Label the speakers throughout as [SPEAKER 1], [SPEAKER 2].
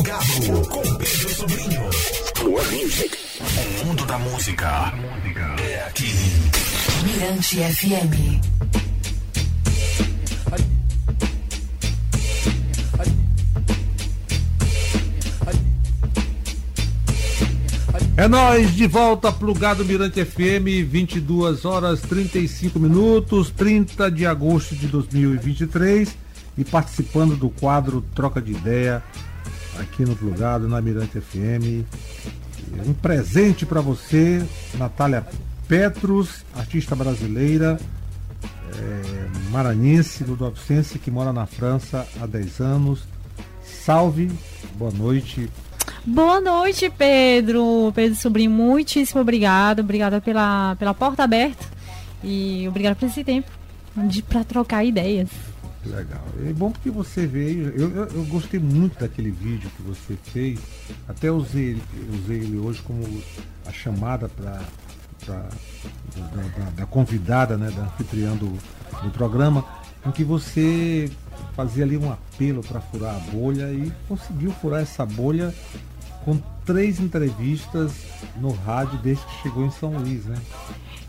[SPEAKER 1] Plugado com Pedro Sobrinho. More Music. O mundo da música é aqui.
[SPEAKER 2] Mirante FM.
[SPEAKER 3] É nós de volta plugado Mirante FM, 22 horas 35 minutos, 30 de agosto de 2023 e participando do quadro Troca de Ideia aqui no plugado na Mirante FM. Um presente para você, Natália Petros, artista brasileira, é, maranhense, ludovicense, que mora na França há 10 anos. Salve, boa noite.
[SPEAKER 4] Boa noite, Pedro. Pedro Sobrinho, muitíssimo obrigado. Obrigada pela, pela porta aberta e obrigada por esse tempo para trocar ideias.
[SPEAKER 3] Legal. É bom porque você veio. Eu, eu, eu, gostei muito daquele vídeo que você fez. Até usei, usei ele hoje como a chamada para da, da, da, convidada, né, da anfitriã do, do programa, em que você fazia ali um apelo para furar a bolha e conseguiu furar essa bolha com três entrevistas no rádio desde que chegou em São Luís, né?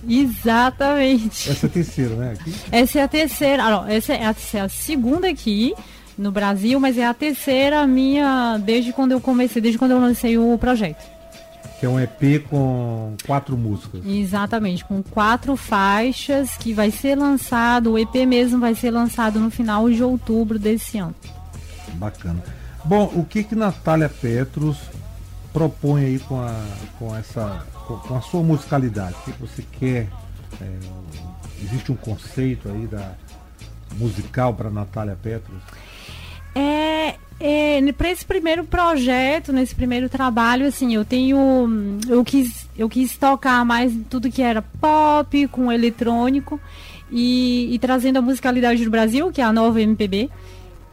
[SPEAKER 4] Exatamente.
[SPEAKER 3] Essa é a terceira, né? Aqui?
[SPEAKER 4] Essa é a terceira. Ah, não, essa é a, essa é a segunda aqui no Brasil, mas é a terceira minha desde quando eu comecei, desde quando eu lancei o projeto.
[SPEAKER 3] Que é um EP com quatro músicas.
[SPEAKER 4] Exatamente, com quatro faixas que vai ser lançado, o EP mesmo vai ser lançado no final de outubro desse ano.
[SPEAKER 3] Bacana. Bom, o que que Natália Petros propõe aí com, a, com essa com, com a sua musicalidade? O que você quer? É, existe um conceito aí da musical para Natália Petros?
[SPEAKER 4] É, é para esse primeiro projeto, nesse primeiro trabalho, assim, eu tenho, eu quis, eu quis tocar mais tudo que era pop com eletrônico e, e trazendo a musicalidade do Brasil, que é a nova MPB.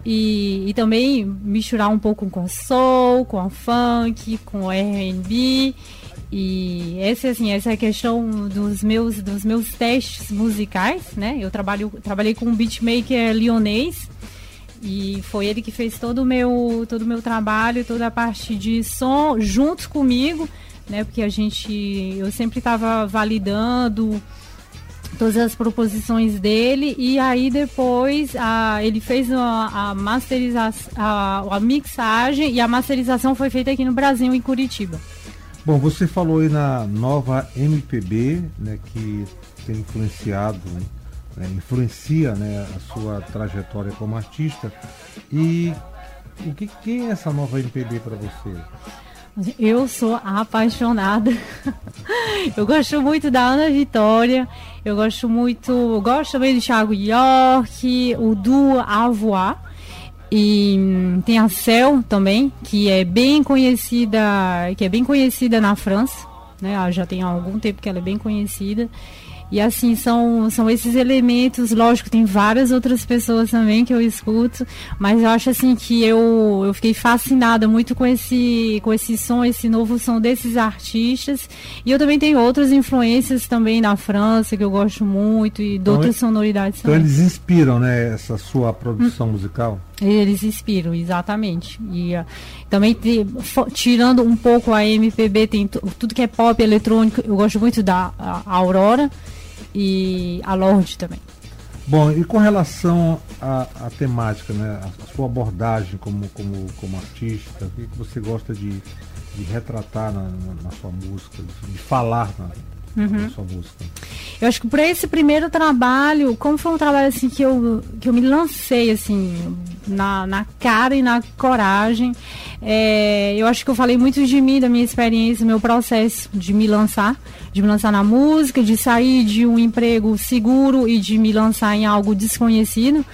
[SPEAKER 4] E, e, também misturar um pouco com soul, com funk, com R&B e essa assim, essa é a questão dos meus dos meus testes musicais, né? Eu trabalho trabalhei com um beatmaker lionês e foi ele que fez todo o meu todo o meu trabalho, toda a parte de som junto comigo, né? Porque a gente eu sempre estava validando todas as proposições dele e aí depois a, ele fez a, masterização, a, a mixagem e a masterização foi feita aqui no Brasil, em Curitiba.
[SPEAKER 3] Bom, você falou aí na nova MPB, né, que tem influenciado, né, influencia né, a sua trajetória como artista. E o que, quem é essa nova MPB para você?
[SPEAKER 4] Eu sou apaixonada. eu gosto muito da Ana Vitória. Eu gosto muito. Eu gosto também do Thiago York, o duo Avoar. E hum, tem a Cel também, que é bem conhecida, que é bem conhecida na França, né? Já tem algum tempo que ela é bem conhecida. E assim, são, são esses elementos, lógico, tem várias outras pessoas também que eu escuto, mas eu acho assim que eu, eu fiquei fascinada muito com esse, com esse som, esse novo som desses artistas. E eu também tenho outras influências também da França, que eu gosto muito, e de então, outras sonoridades
[SPEAKER 3] então
[SPEAKER 4] também.
[SPEAKER 3] eles inspiram, né, essa sua produção hum. musical?
[SPEAKER 4] Eles inspiram, exatamente. E uh, também tirando um pouco a MPB, tem tudo que é pop eletrônico, eu gosto muito da Aurora e a Lorde também.
[SPEAKER 3] Bom, e com relação à, temática, né, a, sua abordagem como, como, como artista, o que você gosta de, de retratar na, na, na sua música, de falar na, uhum. sua música?
[SPEAKER 4] Eu acho que para esse primeiro trabalho, como foi um trabalho assim que eu, que eu me lancei assim na, na cara e na coragem, é, eu acho que eu falei muito de mim, da minha experiência, meu processo de me lançar, de me lançar na música, de sair de um emprego seguro e de me lançar em algo desconhecido,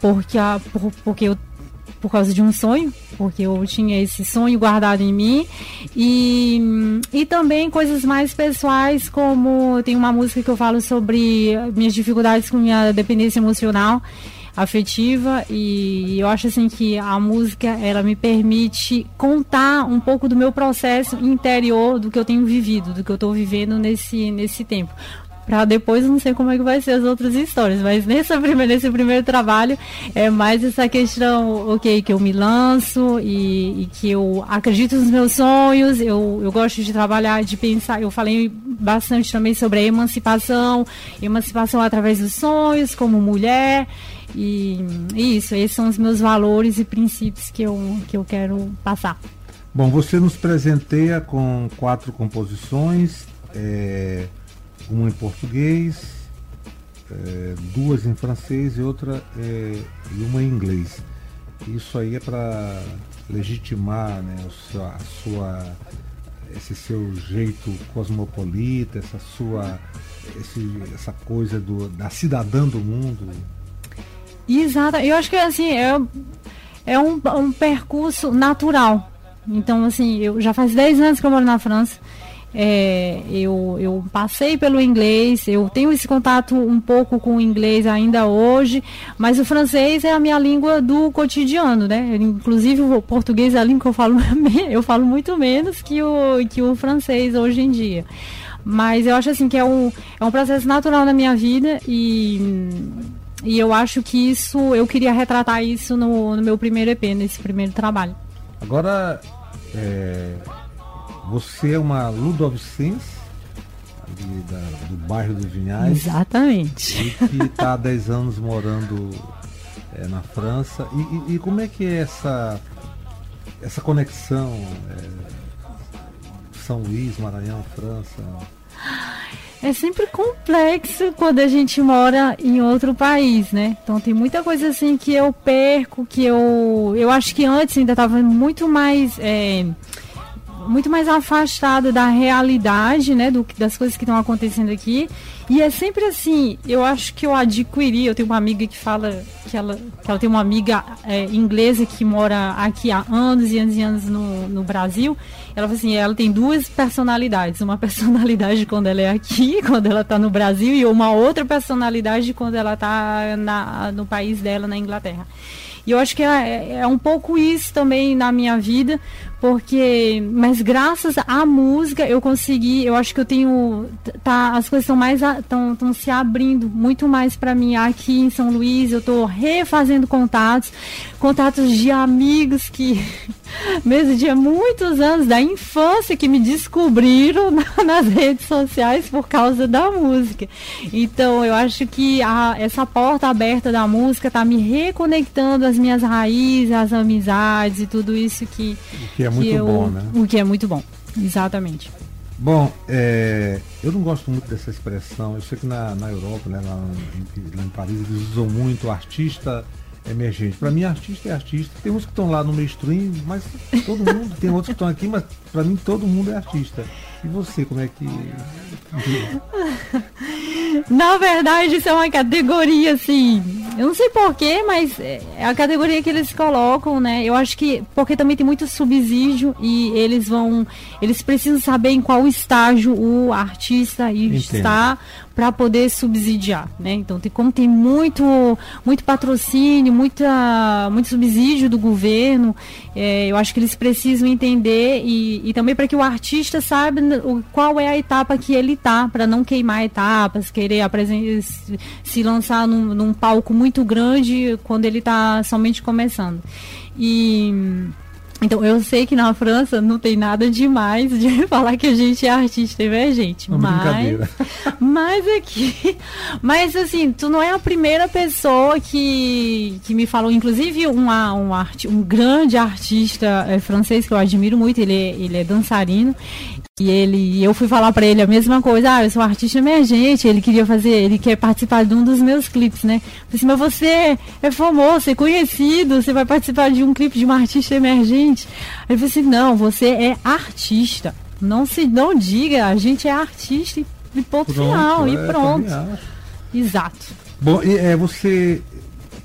[SPEAKER 4] porque, a, por, porque eu por causa de um sonho, porque eu tinha esse sonho guardado em mim. E, e também coisas mais pessoais, como tem uma música que eu falo sobre minhas dificuldades com minha dependência emocional afetiva e eu acho assim que a música ela me permite contar um pouco do meu processo interior do que eu tenho vivido do que eu estou vivendo nesse nesse tempo para depois não sei como é que vai ser as outras histórias. Mas nesse primeiro, nesse primeiro trabalho é mais essa questão, ok, que eu me lanço e, e que eu acredito nos meus sonhos, eu, eu gosto de trabalhar, de pensar, eu falei bastante também sobre a emancipação, emancipação através dos sonhos, como mulher. E, e isso, esses são os meus valores e princípios que eu, que eu quero passar.
[SPEAKER 3] Bom, você nos presenteia com quatro composições, é, uma em português, é, duas em francês e outra é, e uma em inglês. Isso aí é para legitimar né, seu, a sua, esse seu jeito cosmopolita, essa sua esse, essa coisa do, da cidadã do mundo.
[SPEAKER 4] Exato, eu acho que assim é, é um, um percurso natural então, assim, eu já faz 10 anos que eu moro na França. É, eu, eu passei pelo inglês, eu tenho esse contato um pouco com o inglês ainda hoje, mas o francês é a minha língua do cotidiano, né? Inclusive o português é a língua que eu falo, eu falo muito menos que o, que o francês hoje em dia. Mas eu acho assim que é um, é um processo natural na minha vida e, e eu acho que isso, eu queria retratar isso no, no meu primeiro EP, nesse primeiro trabalho.
[SPEAKER 3] Agora, é, você é uma ludovicense da, do bairro dos Vinhais.
[SPEAKER 4] Exatamente.
[SPEAKER 3] E que está há 10 anos morando é, na França. E, e, e, como é que é essa, essa conexão? É, São Luís, Maranhão, França?
[SPEAKER 4] É sempre complexo quando a gente mora em outro país, né? Então tem muita coisa assim que eu perco, que eu. Eu acho que antes ainda estava muito mais. É, muito mais afastada da realidade, né? Do, das coisas que estão acontecendo aqui. E é sempre assim, eu acho que eu adquiri, eu tenho uma amiga que fala que ela, que ela tem uma amiga é, inglesa que mora aqui há anos e anos e anos no, no Brasil. Ela falou assim, ela tem duas personalidades. Uma personalidade quando ela é aqui, quando ela está no Brasil, e uma outra personalidade quando ela está no país dela, na Inglaterra. E eu acho que é, é, um pouco isso também na minha vida, porque mas graças à música eu consegui eu acho que eu tenho tá as coisas estão mais estão se abrindo muito mais para mim aqui em São Luís. Eu estou refazendo contatos contatos de amigos que mesmo de muitos anos da infância que me descobriram nas redes sociais por causa da música então eu acho que a, essa porta aberta da música está me reconectando às minhas raízes às amizades e tudo isso que,
[SPEAKER 3] que é muito eu, bom, né?
[SPEAKER 4] O que é muito bom, exatamente.
[SPEAKER 3] Bom, é, eu não gosto muito dessa expressão. Eu sei que na, na Europa, né, lá, em, lá em Paris, eles usam muito artista emergente. Para mim, artista é artista. Tem uns que estão lá no mainstream, mas todo mundo. tem outros que estão aqui, mas para mim todo mundo é artista. E você, como é que.
[SPEAKER 4] Na verdade, isso é uma categoria, assim. Eu não sei porquê, mas é a categoria que eles colocam, né? Eu acho que. Porque também tem muito subsídio e eles vão. Eles precisam saber em qual estágio o artista está para poder subsidiar, né? Então, tem, como tem muito, muito patrocínio, muita, muito subsídio do governo, é, eu acho que eles precisam entender e, e também para que o artista saiba qual é a etapa que ele tá, para não queimar etapas, querer se lançar num, num palco muito grande quando ele está somente começando. E então, eu sei que na França não tem nada demais de falar que a gente é artista emergente. Uma mas, mas aqui. Mas assim, tu não é a primeira pessoa que, que me falou. Inclusive, uma, um, art, um grande artista é, francês que eu admiro muito, ele é, ele é dançarino. E ele, eu fui falar para ele a mesma coisa, ah, eu sou um artista emergente, ele queria fazer, ele quer participar de um dos meus clipes, né? Eu falei assim, mas você é famoso, você é conhecido, você vai participar de um clipe de um artista emergente. Aí ele falou assim, não, você é artista. Não se não diga, a gente é artista e ponto pronto, final, é, e pronto. Exato.
[SPEAKER 3] Bom, e, é, você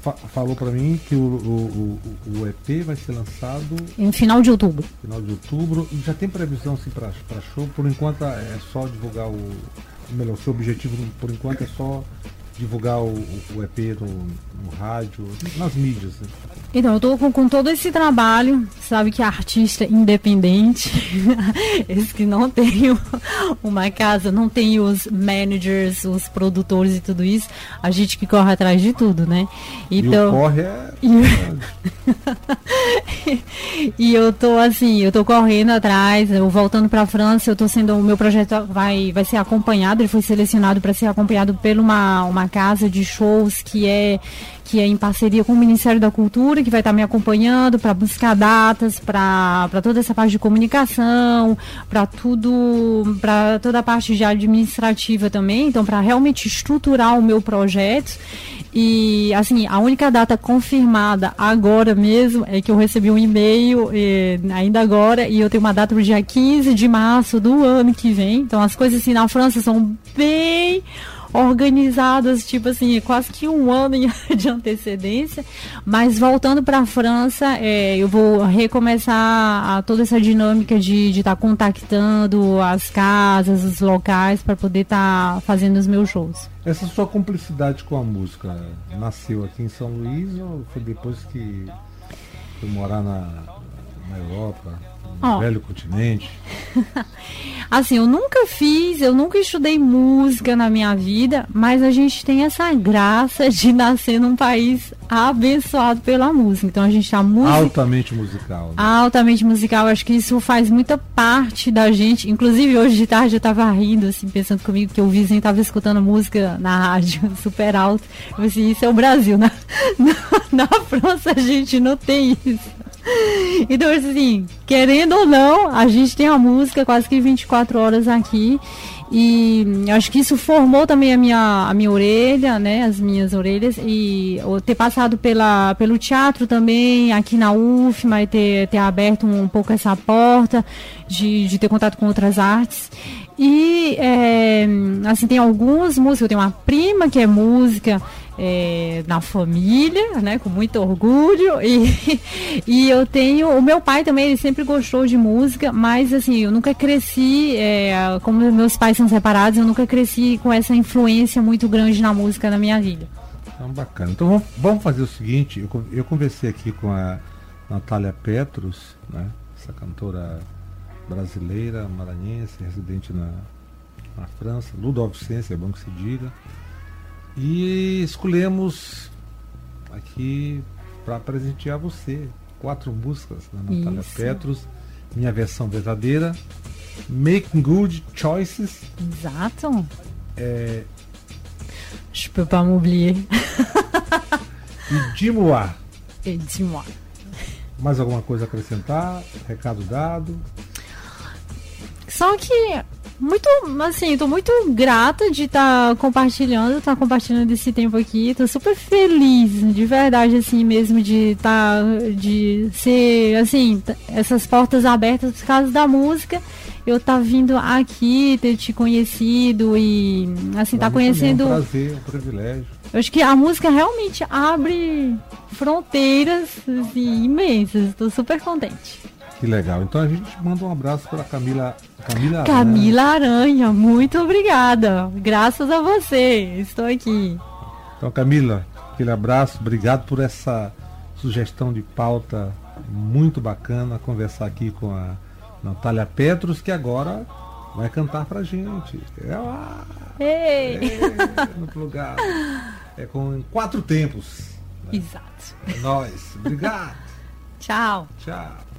[SPEAKER 3] fa falou para mim que o, o, o, o, EP vai ser lançado
[SPEAKER 4] em final de outubro.
[SPEAKER 3] Final de outubro. E já tem previsão assim, para show? Por enquanto é só divulgar o. Melhor, o seu objetivo por enquanto é só divulgar o, o EP no, no, rádio, nas mídias? Né?
[SPEAKER 4] Então, eu estou com, com, todo esse trabalho, sabe que artista independente, esse que não tem uma casa, não tem os managers, os produtores e tudo isso, a gente que corre atrás de tudo, né?
[SPEAKER 3] Então, e corre é...
[SPEAKER 4] e eu tô assim, eu tô correndo atrás, eu voltando para a França, eu tô sendo, o meu projeto vai, vai ser acompanhado, ele foi selecionado para ser acompanhado por uma, uma casa de shows que é que é em parceria com o Ministério da Cultura, que vai estar me acompanhando para buscar datas, para toda essa parte de comunicação, para tudo, para toda a parte de administrativa também, então para realmente estruturar o meu projeto. E assim, a única data confirmada agora mesmo é que eu recebi um e-mail eh, ainda agora e eu tenho uma data para o dia 15 de março do ano que vem. Então as coisas assim na França são bem organizadas, tipo assim, quase que um ano de antecedência. Mas voltando para a França, é, eu vou recomeçar a, toda essa dinâmica de estar tá contactando as casas, os locais, para poder estar tá fazendo os meus shows.
[SPEAKER 3] Essa sua cumplicidade com a música nasceu aqui em São Luís ou foi depois que foi morar na, na Europa? Oh. Velho continente.
[SPEAKER 4] assim, eu nunca fiz, eu nunca estudei música na minha vida, mas a gente tem essa graça de nascer num país abençoado pela música. Então a gente tá
[SPEAKER 3] muito. Altamente musical. Né?
[SPEAKER 4] Altamente musical. Acho que isso faz muita parte da gente. Inclusive, hoje de tarde eu tava rindo, assim, pensando comigo que o vizinho tava escutando música na rádio super alto. Eu assim, isso é o Brasil. Na, na, na França a gente não tem isso. Então, assim, querendo ou não, a gente tem a música quase que 24 horas aqui. E acho que isso formou também a minha, a minha orelha, né? As minhas orelhas. E ter passado pela, pelo teatro também, aqui na UFMA, e ter, ter aberto um, um pouco essa porta de, de ter contato com outras artes. E, é, assim, tem algumas músicas. Eu tenho uma prima que é música é, na família, né, com muito orgulho. E, e eu tenho. O meu pai também, ele sempre gostou de música, mas assim, eu nunca cresci, é, como meus pais são separados, eu nunca cresci com essa influência muito grande na música na minha vida.
[SPEAKER 3] Então, bacana. Então vamos, vamos fazer o seguinte, eu, eu conversei aqui com a Natália Petros, né, essa cantora brasileira, maranhense, residente na, na França, ludovicense, é bom que se diga. E escolhemos aqui para presentear você quatro músicas da Natália Isso. Petros, minha versão verdadeira, Making Good Choices.
[SPEAKER 4] Exato.
[SPEAKER 3] É...
[SPEAKER 4] Je peux pas m'oublier.
[SPEAKER 3] e Dis-moi.
[SPEAKER 4] E Dis-moi.
[SPEAKER 3] Mais alguma coisa a acrescentar? Recado dado?
[SPEAKER 4] Só que muito, assim, tô muito grata de estar tá compartilhando, estar tá compartilhando esse tempo aqui. Tô super feliz, de verdade, assim mesmo, de estar, tá, de ser, assim, essas portas abertas por causa da música. Eu tá vindo aqui, ter te conhecido e, assim, tá conhecendo. É
[SPEAKER 3] um prazer, um privilégio.
[SPEAKER 4] Eu acho que a música realmente abre fronteiras assim, imensas. Estou super contente.
[SPEAKER 3] Que legal. Então a gente manda um abraço para Camila Camila
[SPEAKER 4] Aranha. Camila Aranha, muito obrigada. Graças a você, estou aqui.
[SPEAKER 3] Então, Camila, aquele abraço, obrigado por essa sugestão de pauta muito bacana, conversar aqui com a Natália Petros, que agora vai cantar pra gente. É lá.
[SPEAKER 4] Ei.
[SPEAKER 3] É, no lugar. É com quatro tempos.
[SPEAKER 4] Né? Exato.
[SPEAKER 3] É nóis. Obrigado.
[SPEAKER 4] Tchau.
[SPEAKER 3] Tchau.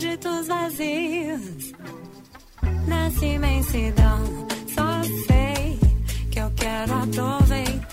[SPEAKER 4] ditos vazios. Nessa imensidão, só sei que eu quero aproveitar.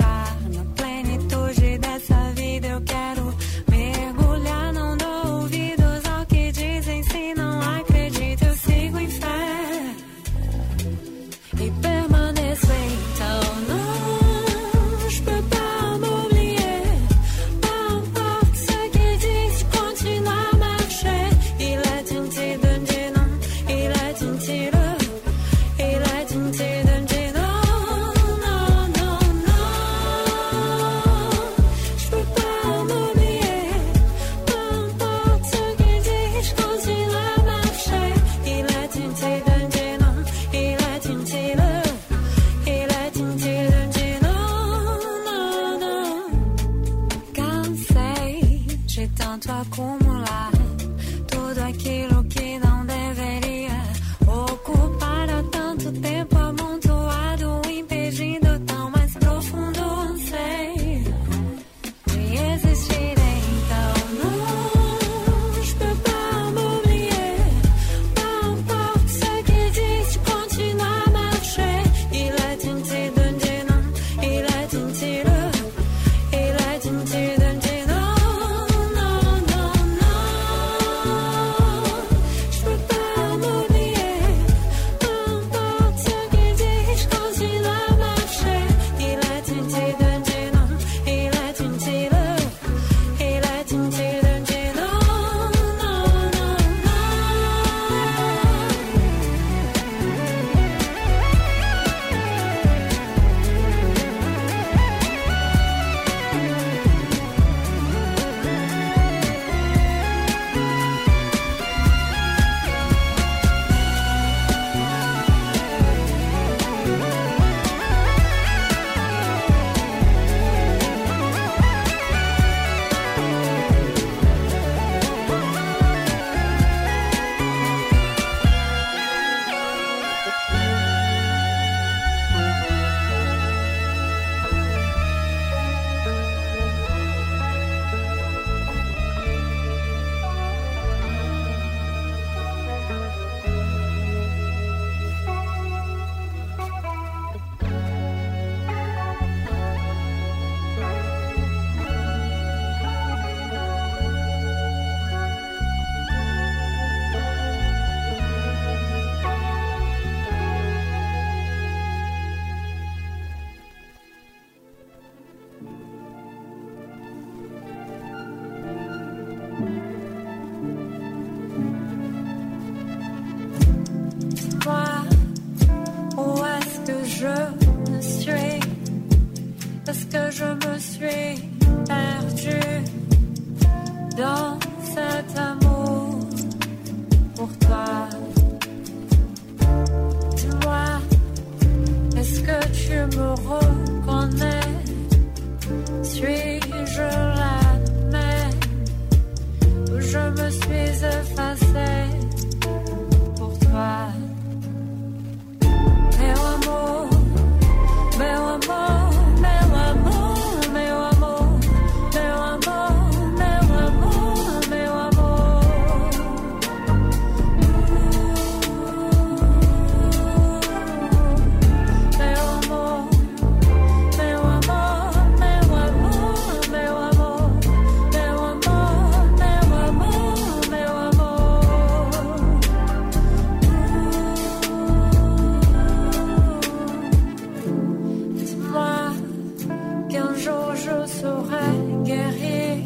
[SPEAKER 4] j'aurai guéri,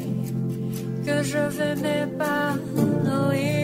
[SPEAKER 4] que je
[SPEAKER 1] vais m'épanouir.